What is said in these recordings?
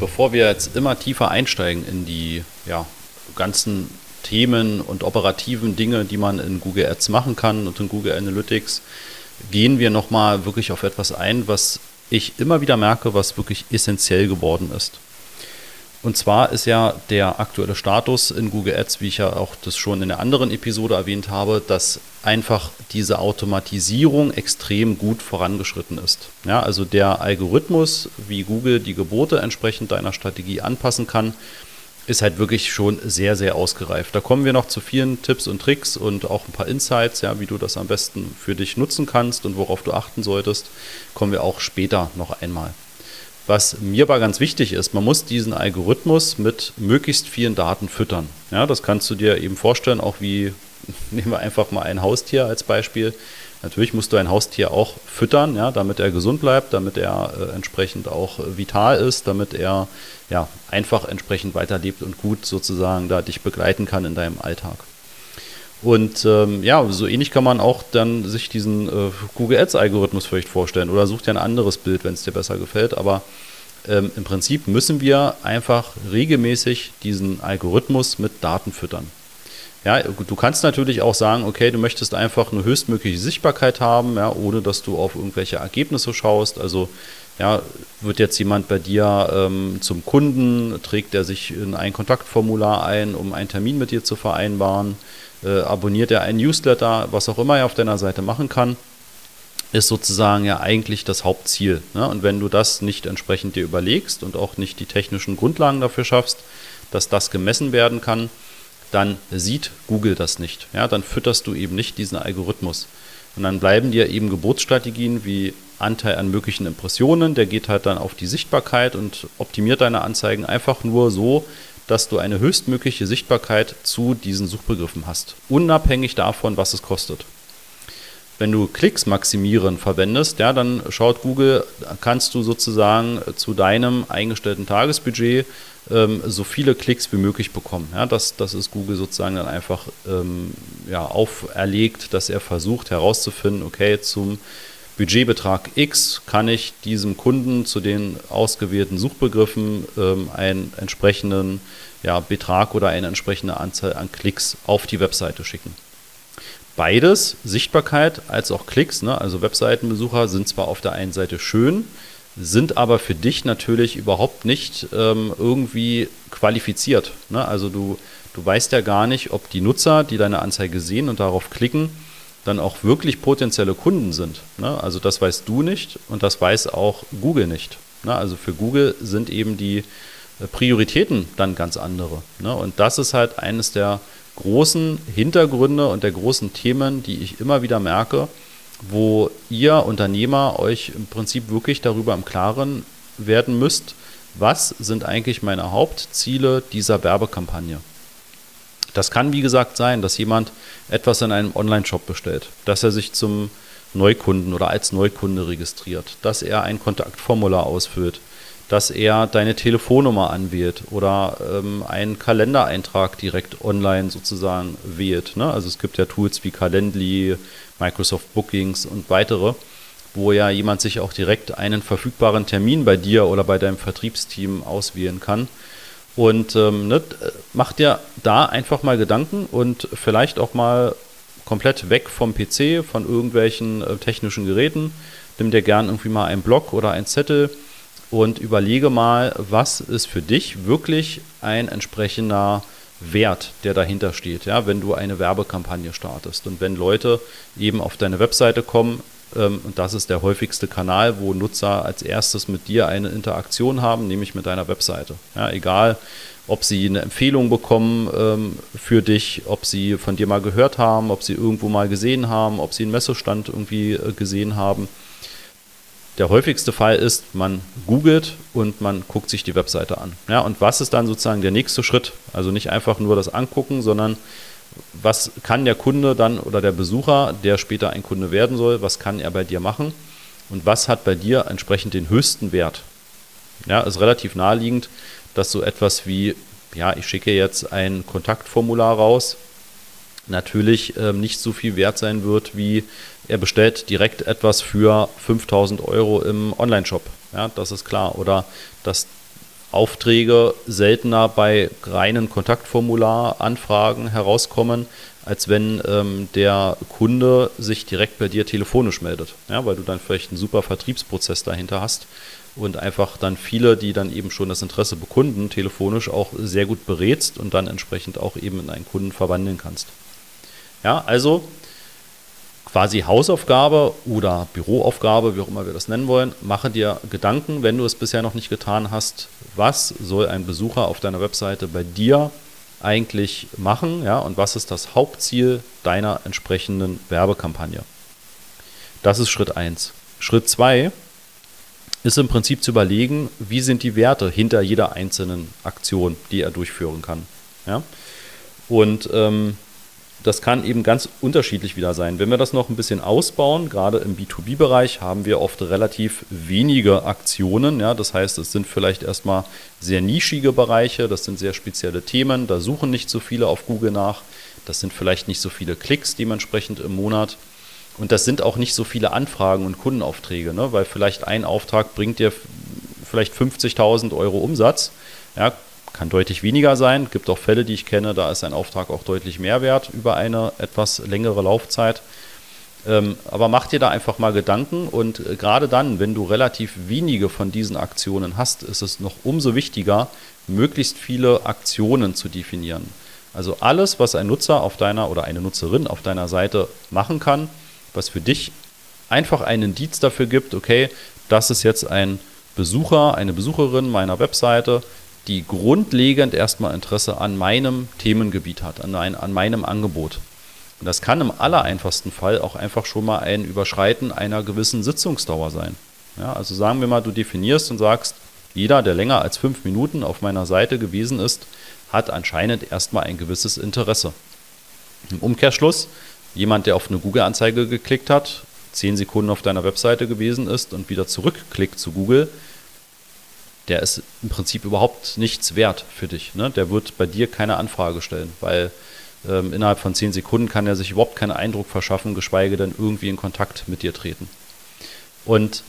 bevor wir jetzt immer tiefer einsteigen in die ja, ganzen Themen und operativen Dinge, die man in Google Ads machen kann und in Google Analytics, gehen wir nochmal wirklich auf etwas ein, was ich immer wieder merke, was wirklich essentiell geworden ist. Und zwar ist ja der aktuelle Status in Google Ads, wie ich ja auch das schon in der anderen Episode erwähnt habe, dass einfach diese Automatisierung extrem gut vorangeschritten ist. Ja, also der Algorithmus, wie Google die Gebote entsprechend deiner Strategie anpassen kann, ist halt wirklich schon sehr, sehr ausgereift. Da kommen wir noch zu vielen Tipps und Tricks und auch ein paar Insights, ja, wie du das am besten für dich nutzen kannst und worauf du achten solltest, kommen wir auch später noch einmal. Was mir aber ganz wichtig ist, man muss diesen Algorithmus mit möglichst vielen Daten füttern. Ja, das kannst du dir eben vorstellen, auch wie, nehmen wir einfach mal ein Haustier als Beispiel. Natürlich musst du ein Haustier auch füttern, ja, damit er gesund bleibt, damit er äh, entsprechend auch äh, vital ist, damit er ja, einfach entsprechend weiterlebt und gut sozusagen da dich begleiten kann in deinem Alltag. Und ähm, ja, so ähnlich kann man auch dann sich diesen äh, Google Ads-Algorithmus vielleicht vorstellen oder such dir ein anderes Bild, wenn es dir besser gefällt. Aber ähm, im Prinzip müssen wir einfach regelmäßig diesen Algorithmus mit Daten füttern. Ja, du kannst natürlich auch sagen, okay, du möchtest einfach eine höchstmögliche Sichtbarkeit haben, ja, ohne dass du auf irgendwelche Ergebnisse schaust. Also ja, wird jetzt jemand bei dir ähm, zum Kunden, trägt er sich in ein Kontaktformular ein, um einen Termin mit dir zu vereinbaren, äh, abonniert er einen Newsletter, was auch immer er auf deiner Seite machen kann, ist sozusagen ja eigentlich das Hauptziel. Ne? Und wenn du das nicht entsprechend dir überlegst und auch nicht die technischen Grundlagen dafür schaffst, dass das gemessen werden kann, dann sieht Google das nicht. Ja, dann fütterst du eben nicht diesen Algorithmus. Und dann bleiben dir eben Geburtsstrategien wie Anteil an möglichen Impressionen, der geht halt dann auf die Sichtbarkeit und optimiert deine Anzeigen einfach nur so, dass du eine höchstmögliche Sichtbarkeit zu diesen Suchbegriffen hast, unabhängig davon, was es kostet. Wenn du Klicks maximieren verwendest, ja, dann schaut Google, kannst du sozusagen zu deinem eingestellten Tagesbudget ähm, so viele Klicks wie möglich bekommen. Ja, das, das ist Google sozusagen dann einfach ähm, ja, auferlegt, dass er versucht herauszufinden, okay, zum Budgetbetrag X kann ich diesem Kunden zu den ausgewählten Suchbegriffen ähm, einen entsprechenden ja, Betrag oder eine entsprechende Anzahl an Klicks auf die Webseite schicken. Beides, Sichtbarkeit als auch Klicks, ne? also Webseitenbesucher sind zwar auf der einen Seite schön, sind aber für dich natürlich überhaupt nicht ähm, irgendwie qualifiziert. Ne? Also du, du weißt ja gar nicht, ob die Nutzer, die deine Anzeige sehen und darauf klicken, dann auch wirklich potenzielle Kunden sind. Ne? Also das weißt du nicht und das weiß auch Google nicht. Ne? Also für Google sind eben die äh, Prioritäten dann ganz andere. Ne? Und das ist halt eines der großen Hintergründe und der großen Themen, die ich immer wieder merke, wo ihr Unternehmer euch im Prinzip wirklich darüber im Klaren werden müsst, was sind eigentlich meine Hauptziele dieser Werbekampagne. Das kann, wie gesagt, sein, dass jemand etwas in einem Online-Shop bestellt, dass er sich zum Neukunden oder als Neukunde registriert, dass er ein Kontaktformular ausfüllt, dass er deine Telefonnummer anwählt oder ähm, einen Kalendereintrag direkt online sozusagen wählt. Ne? Also es gibt ja Tools wie Calendly, Microsoft Bookings und weitere, wo ja jemand sich auch direkt einen verfügbaren Termin bei dir oder bei deinem Vertriebsteam auswählen kann. Und ähm, ne, mach dir da einfach mal Gedanken und vielleicht auch mal komplett weg vom PC, von irgendwelchen äh, technischen Geräten. Nimm dir gern irgendwie mal einen Block oder einen Zettel und überlege mal, was ist für dich wirklich ein entsprechender Wert, der dahinter steht, ja, wenn du eine Werbekampagne startest und wenn Leute eben auf deine Webseite kommen, ähm, und das ist der häufigste Kanal, wo Nutzer als erstes mit dir eine Interaktion haben, nämlich mit deiner Webseite. Ja, egal, ob sie eine Empfehlung bekommen ähm, für dich, ob sie von dir mal gehört haben, ob sie irgendwo mal gesehen haben, ob sie einen Messestand irgendwie äh, gesehen haben der häufigste Fall ist, man googelt und man guckt sich die Webseite an. Ja, und was ist dann sozusagen der nächste Schritt? Also nicht einfach nur das angucken, sondern was kann der Kunde dann oder der Besucher, der später ein Kunde werden soll, was kann er bei dir machen und was hat bei dir entsprechend den höchsten Wert? Ja, ist relativ naheliegend, dass so etwas wie, ja, ich schicke jetzt ein Kontaktformular raus, natürlich ähm, nicht so viel wert sein wird, wie er bestellt direkt etwas für 5000 Euro im Online-Shop. Ja, das ist klar. Oder das Aufträge seltener bei reinen Kontaktformularanfragen herauskommen, als wenn ähm, der Kunde sich direkt bei dir telefonisch meldet. Ja, weil du dann vielleicht einen super Vertriebsprozess dahinter hast und einfach dann viele, die dann eben schon das Interesse bekunden, telefonisch auch sehr gut berätst und dann entsprechend auch eben in einen Kunden verwandeln kannst. Ja, also quasi Hausaufgabe oder Büroaufgabe, wie auch immer wir das nennen wollen, mache dir Gedanken, wenn du es bisher noch nicht getan hast, was soll ein Besucher auf deiner Webseite bei dir eigentlich machen, ja, und was ist das Hauptziel deiner entsprechenden Werbekampagne. Das ist Schritt 1. Schritt 2 ist im Prinzip zu überlegen, wie sind die Werte hinter jeder einzelnen Aktion, die er durchführen kann. Ja? Und ähm, das kann eben ganz unterschiedlich wieder sein. Wenn wir das noch ein bisschen ausbauen, gerade im B2B-Bereich, haben wir oft relativ wenige Aktionen. Ja, das heißt, es sind vielleicht erstmal sehr nischige Bereiche, das sind sehr spezielle Themen, da suchen nicht so viele auf Google nach, das sind vielleicht nicht so viele Klicks dementsprechend im Monat. Und das sind auch nicht so viele Anfragen und Kundenaufträge, ne? weil vielleicht ein Auftrag bringt dir vielleicht 50.000 Euro Umsatz. Ja, kann deutlich weniger sein. Es gibt auch Fälle, die ich kenne, da ist ein Auftrag auch deutlich mehr wert über eine etwas längere Laufzeit. Ähm, aber mach dir da einfach mal Gedanken und äh, gerade dann, wenn du relativ wenige von diesen Aktionen hast, ist es noch umso wichtiger, möglichst viele Aktionen zu definieren. Also alles, was ein Nutzer auf deiner oder eine Nutzerin auf deiner Seite machen kann, was für dich einfach einen Indiz dafür gibt, okay, das ist jetzt ein Besucher, eine Besucherin meiner Webseite, die grundlegend erstmal Interesse an meinem Themengebiet hat, an, ein, an meinem Angebot. Und das kann im allereinfachsten Fall auch einfach schon mal ein Überschreiten einer gewissen Sitzungsdauer sein. Ja, also sagen wir mal, du definierst und sagst, jeder, der länger als fünf Minuten auf meiner Seite gewesen ist, hat anscheinend erstmal ein gewisses Interesse. Im Umkehrschluss, jemand, der auf eine Google-Anzeige geklickt hat, zehn Sekunden auf deiner Webseite gewesen ist und wieder zurückklickt zu Google, der ist im Prinzip überhaupt nichts wert für dich. Ne? Der wird bei dir keine Anfrage stellen, weil ähm, innerhalb von zehn Sekunden kann er sich überhaupt keinen Eindruck verschaffen, geschweige denn irgendwie in Kontakt mit dir treten. Und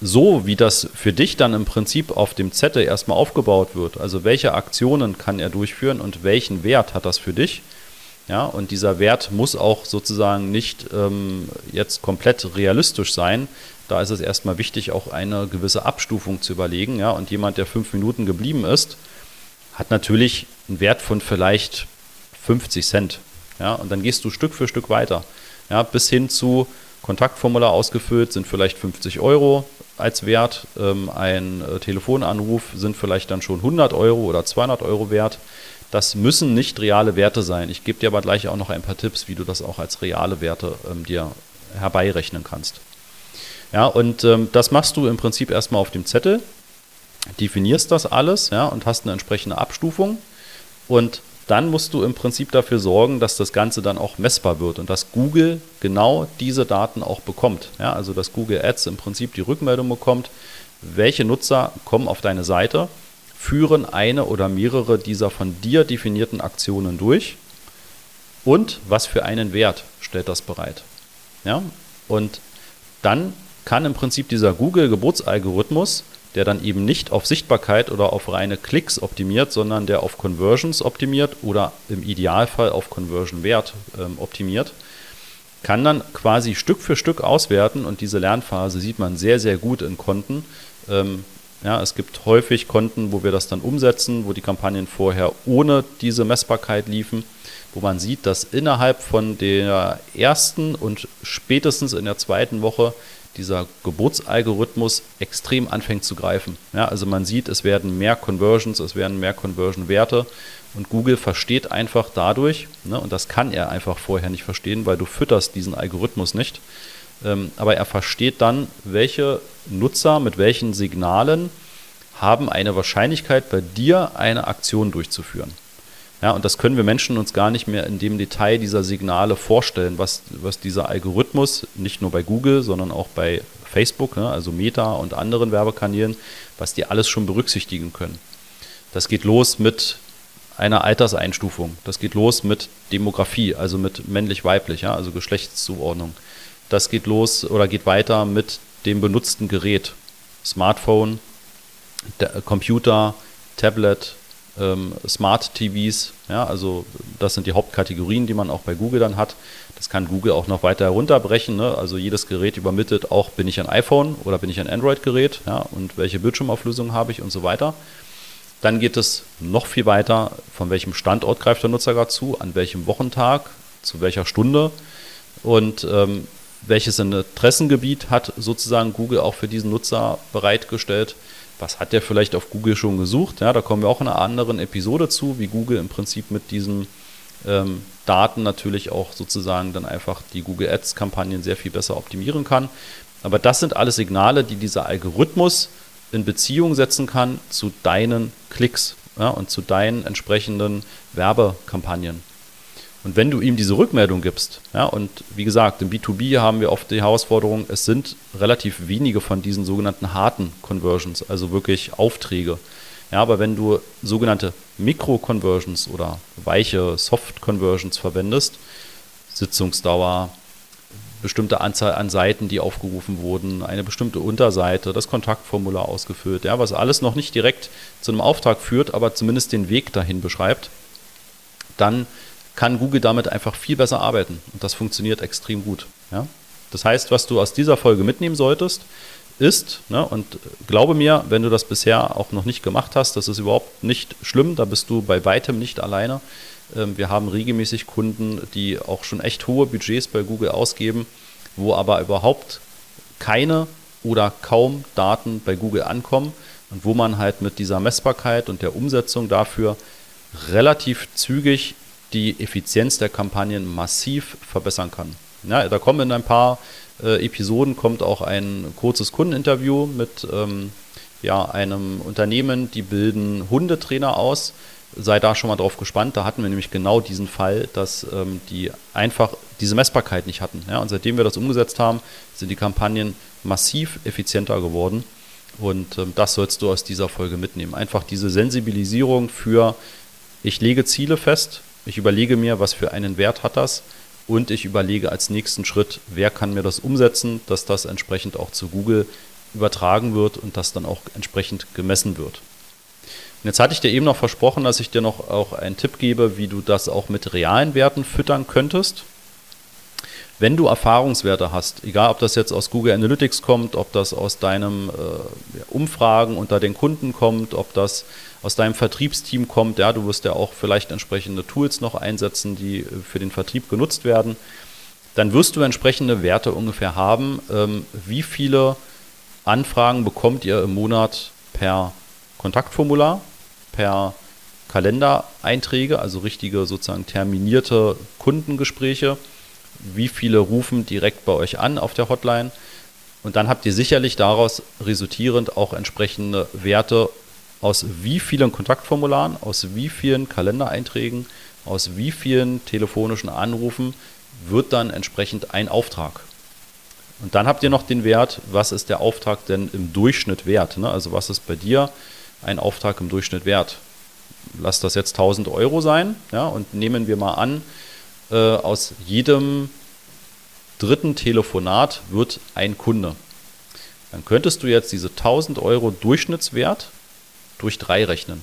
so wie das für dich dann im Prinzip auf dem Zettel erstmal aufgebaut wird, also welche Aktionen kann er durchführen und welchen Wert hat das für dich, ja, und dieser Wert muss auch sozusagen nicht ähm, jetzt komplett realistisch sein, da ist es erstmal wichtig, auch eine gewisse Abstufung zu überlegen. Ja? Und jemand, der fünf Minuten geblieben ist, hat natürlich einen Wert von vielleicht 50 Cent. Ja? Und dann gehst du Stück für Stück weiter. Ja? Bis hin zu Kontaktformular ausgefüllt sind vielleicht 50 Euro als Wert. Ähm, ein äh, Telefonanruf sind vielleicht dann schon 100 Euro oder 200 Euro wert. Das müssen nicht reale Werte sein. Ich gebe dir aber gleich auch noch ein paar Tipps, wie du das auch als reale Werte ähm, dir herbeirechnen kannst. Ja, und ähm, das machst du im Prinzip erstmal auf dem Zettel, definierst das alles ja, und hast eine entsprechende Abstufung. Und dann musst du im Prinzip dafür sorgen, dass das Ganze dann auch messbar wird und dass Google genau diese Daten auch bekommt. Ja, also dass Google Ads im Prinzip die Rückmeldung bekommt, welche Nutzer kommen auf deine Seite, führen eine oder mehrere dieser von dir definierten Aktionen durch und was für einen Wert stellt das bereit. Ja, und dann kann im Prinzip dieser Google-Geburtsalgorithmus, der dann eben nicht auf Sichtbarkeit oder auf reine Klicks optimiert, sondern der auf Conversions optimiert oder im Idealfall auf Conversion-Wert ähm, optimiert, kann dann quasi Stück für Stück auswerten und diese Lernphase sieht man sehr, sehr gut in Konten. Ähm, ja, es gibt häufig Konten, wo wir das dann umsetzen, wo die Kampagnen vorher ohne diese Messbarkeit liefen, wo man sieht, dass innerhalb von der ersten und spätestens in der zweiten Woche dieser Geburtsalgorithmus extrem anfängt zu greifen. Ja, also man sieht, es werden mehr Conversions, es werden mehr Conversion-Werte und Google versteht einfach dadurch, ne, und das kann er einfach vorher nicht verstehen, weil du fütterst diesen Algorithmus nicht, ähm, aber er versteht dann, welche Nutzer mit welchen Signalen haben eine Wahrscheinlichkeit, bei dir eine Aktion durchzuführen. Ja, und das können wir Menschen uns gar nicht mehr in dem Detail dieser Signale vorstellen, was, was dieser Algorithmus, nicht nur bei Google, sondern auch bei Facebook, ne, also Meta und anderen Werbekanälen, was die alles schon berücksichtigen können. Das geht los mit einer Alterseinstufung. Das geht los mit Demografie, also mit männlich-weiblich, ja, also Geschlechtszuordnung. Das geht los oder geht weiter mit dem benutzten Gerät. Smartphone, Computer, Tablet, ähm, Smart TVs. Ja, also das sind die Hauptkategorien, die man auch bei Google dann hat. Das kann Google auch noch weiter herunterbrechen. Ne? Also jedes Gerät übermittelt auch, bin ich ein iPhone oder bin ich ein Android-Gerät ja? und welche Bildschirmauflösung habe ich und so weiter. Dann geht es noch viel weiter, von welchem Standort greift der Nutzer gerade zu, an welchem Wochentag, zu welcher Stunde und ähm, welches Interessengebiet hat sozusagen Google auch für diesen Nutzer bereitgestellt was hat der vielleicht auf Google schon gesucht? Ja, da kommen wir auch in einer anderen Episode zu, wie Google im Prinzip mit diesen ähm, Daten natürlich auch sozusagen dann einfach die Google Ads-Kampagnen sehr viel besser optimieren kann. Aber das sind alles Signale, die dieser Algorithmus in Beziehung setzen kann zu deinen Klicks ja, und zu deinen entsprechenden Werbekampagnen. Und wenn du ihm diese Rückmeldung gibst, ja, und wie gesagt, im B2B haben wir oft die Herausforderung, es sind relativ wenige von diesen sogenannten harten Conversions, also wirklich Aufträge. Ja, aber wenn du sogenannte Mikro-Conversions oder weiche Soft-Conversions verwendest, Sitzungsdauer, bestimmte Anzahl an Seiten, die aufgerufen wurden, eine bestimmte Unterseite, das Kontaktformular ausgefüllt, ja, was alles noch nicht direkt zu einem Auftrag führt, aber zumindest den Weg dahin beschreibt, dann kann Google damit einfach viel besser arbeiten. Und das funktioniert extrem gut. Ja? Das heißt, was du aus dieser Folge mitnehmen solltest, ist, ne, und glaube mir, wenn du das bisher auch noch nicht gemacht hast, das ist überhaupt nicht schlimm, da bist du bei weitem nicht alleine. Ähm, wir haben regelmäßig Kunden, die auch schon echt hohe Budgets bei Google ausgeben, wo aber überhaupt keine oder kaum Daten bei Google ankommen und wo man halt mit dieser Messbarkeit und der Umsetzung dafür relativ zügig die Effizienz der Kampagnen massiv verbessern kann. Ja, da kommen in ein paar äh, Episoden kommt auch ein kurzes Kundeninterview mit ähm, ja, einem Unternehmen, die bilden Hundetrainer aus. Sei da schon mal drauf gespannt. Da hatten wir nämlich genau diesen Fall, dass ähm, die einfach diese Messbarkeit nicht hatten. Ja, und seitdem wir das umgesetzt haben, sind die Kampagnen massiv effizienter geworden. Und ähm, das sollst du aus dieser Folge mitnehmen. Einfach diese Sensibilisierung für, ich lege Ziele fest, ich überlege mir, was für einen Wert hat das und ich überlege als nächsten Schritt, wer kann mir das umsetzen, dass das entsprechend auch zu Google übertragen wird und das dann auch entsprechend gemessen wird. Und jetzt hatte ich dir eben noch versprochen, dass ich dir noch auch einen Tipp gebe, wie du das auch mit realen Werten füttern könntest. Wenn du Erfahrungswerte hast, egal ob das jetzt aus Google Analytics kommt, ob das aus deinem äh, Umfragen unter den Kunden kommt, ob das aus deinem Vertriebsteam kommt, ja, du wirst ja auch vielleicht entsprechende Tools noch einsetzen, die äh, für den Vertrieb genutzt werden, dann wirst du entsprechende Werte ungefähr haben. Ähm, wie viele Anfragen bekommt ihr im Monat per Kontaktformular, per Kalendereinträge, also richtige sozusagen terminierte Kundengespräche? Wie viele rufen direkt bei euch an auf der Hotline. Und dann habt ihr sicherlich daraus resultierend auch entsprechende Werte aus wie vielen Kontaktformularen, aus wie vielen Kalendereinträgen, aus wie vielen telefonischen Anrufen wird dann entsprechend ein Auftrag. Und dann habt ihr noch den Wert, was ist der Auftrag denn im Durchschnitt wert? Ne? Also was ist bei dir ein Auftrag im Durchschnitt wert? Lass das jetzt 1000 Euro sein ja, und nehmen wir mal an, äh, aus jedem dritten Telefonat wird ein Kunde. Dann könntest du jetzt diese 1000 Euro Durchschnittswert durch drei rechnen.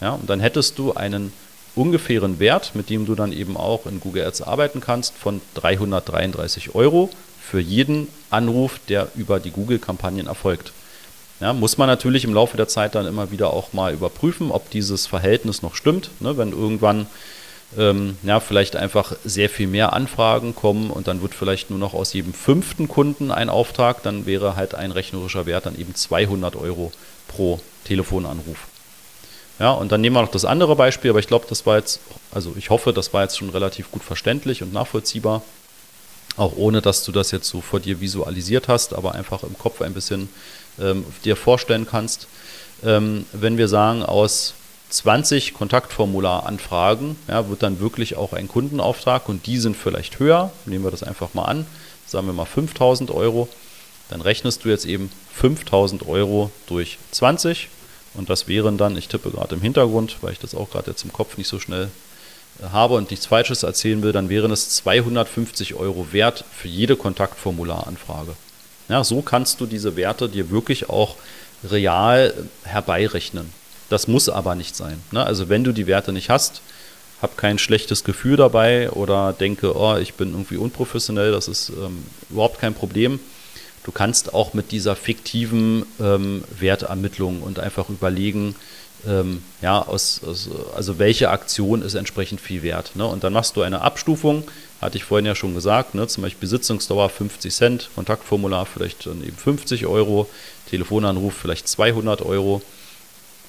Ja, und dann hättest du einen ungefähren Wert, mit dem du dann eben auch in Google Ads arbeiten kannst, von 333 Euro für jeden Anruf, der über die Google-Kampagnen erfolgt. Ja, muss man natürlich im Laufe der Zeit dann immer wieder auch mal überprüfen, ob dieses Verhältnis noch stimmt. Ne, wenn irgendwann ähm, ja, vielleicht einfach sehr viel mehr Anfragen kommen und dann wird vielleicht nur noch aus jedem fünften Kunden ein Auftrag, dann wäre halt ein rechnerischer Wert dann eben 200 Euro pro Telefonanruf. Ja, und dann nehmen wir noch das andere Beispiel, aber ich glaube, das war jetzt, also ich hoffe, das war jetzt schon relativ gut verständlich und nachvollziehbar, auch ohne, dass du das jetzt so vor dir visualisiert hast, aber einfach im Kopf ein bisschen ähm, dir vorstellen kannst. Ähm, wenn wir sagen, aus 20 Kontaktformularanfragen, ja, wird dann wirklich auch ein Kundenauftrag und die sind vielleicht höher. Nehmen wir das einfach mal an, sagen wir mal 5000 Euro. Dann rechnest du jetzt eben 5000 Euro durch 20 und das wären dann, ich tippe gerade im Hintergrund, weil ich das auch gerade jetzt im Kopf nicht so schnell äh, habe und nichts Falsches erzählen will, dann wären es 250 Euro wert für jede Kontaktformularanfrage. Ja, so kannst du diese Werte dir wirklich auch real herbeirechnen. Das muss aber nicht sein. Ne? Also wenn du die Werte nicht hast, hab kein schlechtes Gefühl dabei oder denke, oh, ich bin irgendwie unprofessionell, das ist ähm, überhaupt kein Problem. Du kannst auch mit dieser fiktiven ähm, Wertermittlung und einfach überlegen, ähm, ja, aus, aus, also welche Aktion ist entsprechend viel wert. Ne? Und dann machst du eine Abstufung, hatte ich vorhin ja schon gesagt, ne? zum Beispiel Besitzungsdauer 50 Cent, Kontaktformular vielleicht dann eben 50 Euro, Telefonanruf vielleicht 200 Euro.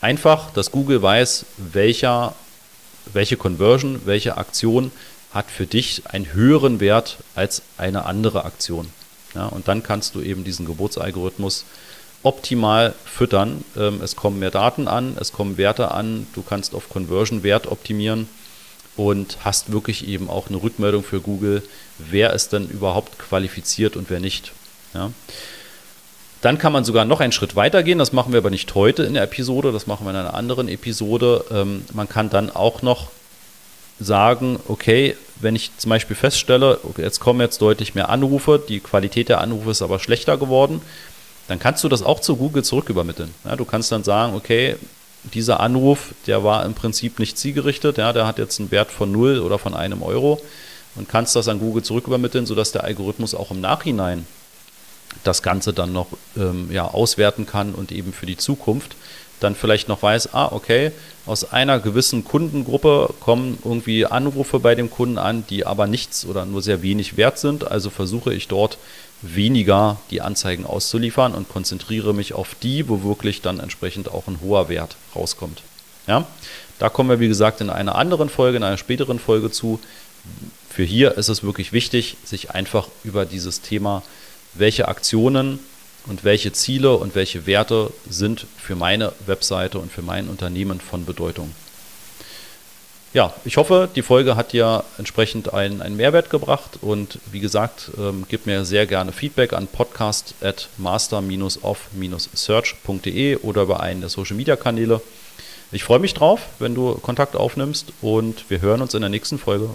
Einfach, dass Google weiß, welcher, welche Conversion, welche Aktion hat für dich einen höheren Wert als eine andere Aktion. Ja, und dann kannst du eben diesen Geburtsalgorithmus optimal füttern. Ähm, es kommen mehr Daten an, es kommen Werte an, du kannst auf Conversion-Wert optimieren und hast wirklich eben auch eine Rückmeldung für Google, wer ist denn überhaupt qualifiziert und wer nicht. Ja. Dann kann man sogar noch einen Schritt weiter gehen, das machen wir aber nicht heute in der Episode, das machen wir in einer anderen Episode. Ähm, man kann dann auch noch sagen, okay, wenn ich zum Beispiel feststelle, okay, jetzt kommen jetzt deutlich mehr Anrufe, die Qualität der Anrufe ist aber schlechter geworden, dann kannst du das auch zu Google zurückübermitteln. Ja, du kannst dann sagen, okay, dieser Anruf, der war im Prinzip nicht zielgerichtet, ja, der hat jetzt einen Wert von 0 oder von einem Euro und kannst das an Google zurückübermitteln, sodass der Algorithmus auch im Nachhinein das Ganze dann noch ähm, ja, auswerten kann und eben für die Zukunft dann vielleicht noch weiß, ah, okay, aus einer gewissen Kundengruppe kommen irgendwie Anrufe bei dem Kunden an, die aber nichts oder nur sehr wenig wert sind. Also versuche ich dort weniger die Anzeigen auszuliefern und konzentriere mich auf die, wo wirklich dann entsprechend auch ein hoher Wert rauskommt. Ja, da kommen wir, wie gesagt, in einer anderen Folge, in einer späteren Folge zu. Für hier ist es wirklich wichtig, sich einfach über dieses Thema, welche Aktionen und welche Ziele und welche Werte sind für meine Webseite und für mein Unternehmen von Bedeutung. Ja, ich hoffe, die Folge hat dir entsprechend einen, einen Mehrwert gebracht und wie gesagt, ähm, gib mir sehr gerne Feedback an podcast at master-off-search.de oder über einen der Social Media Kanäle. Ich freue mich drauf, wenn du Kontakt aufnimmst und wir hören uns in der nächsten Folge.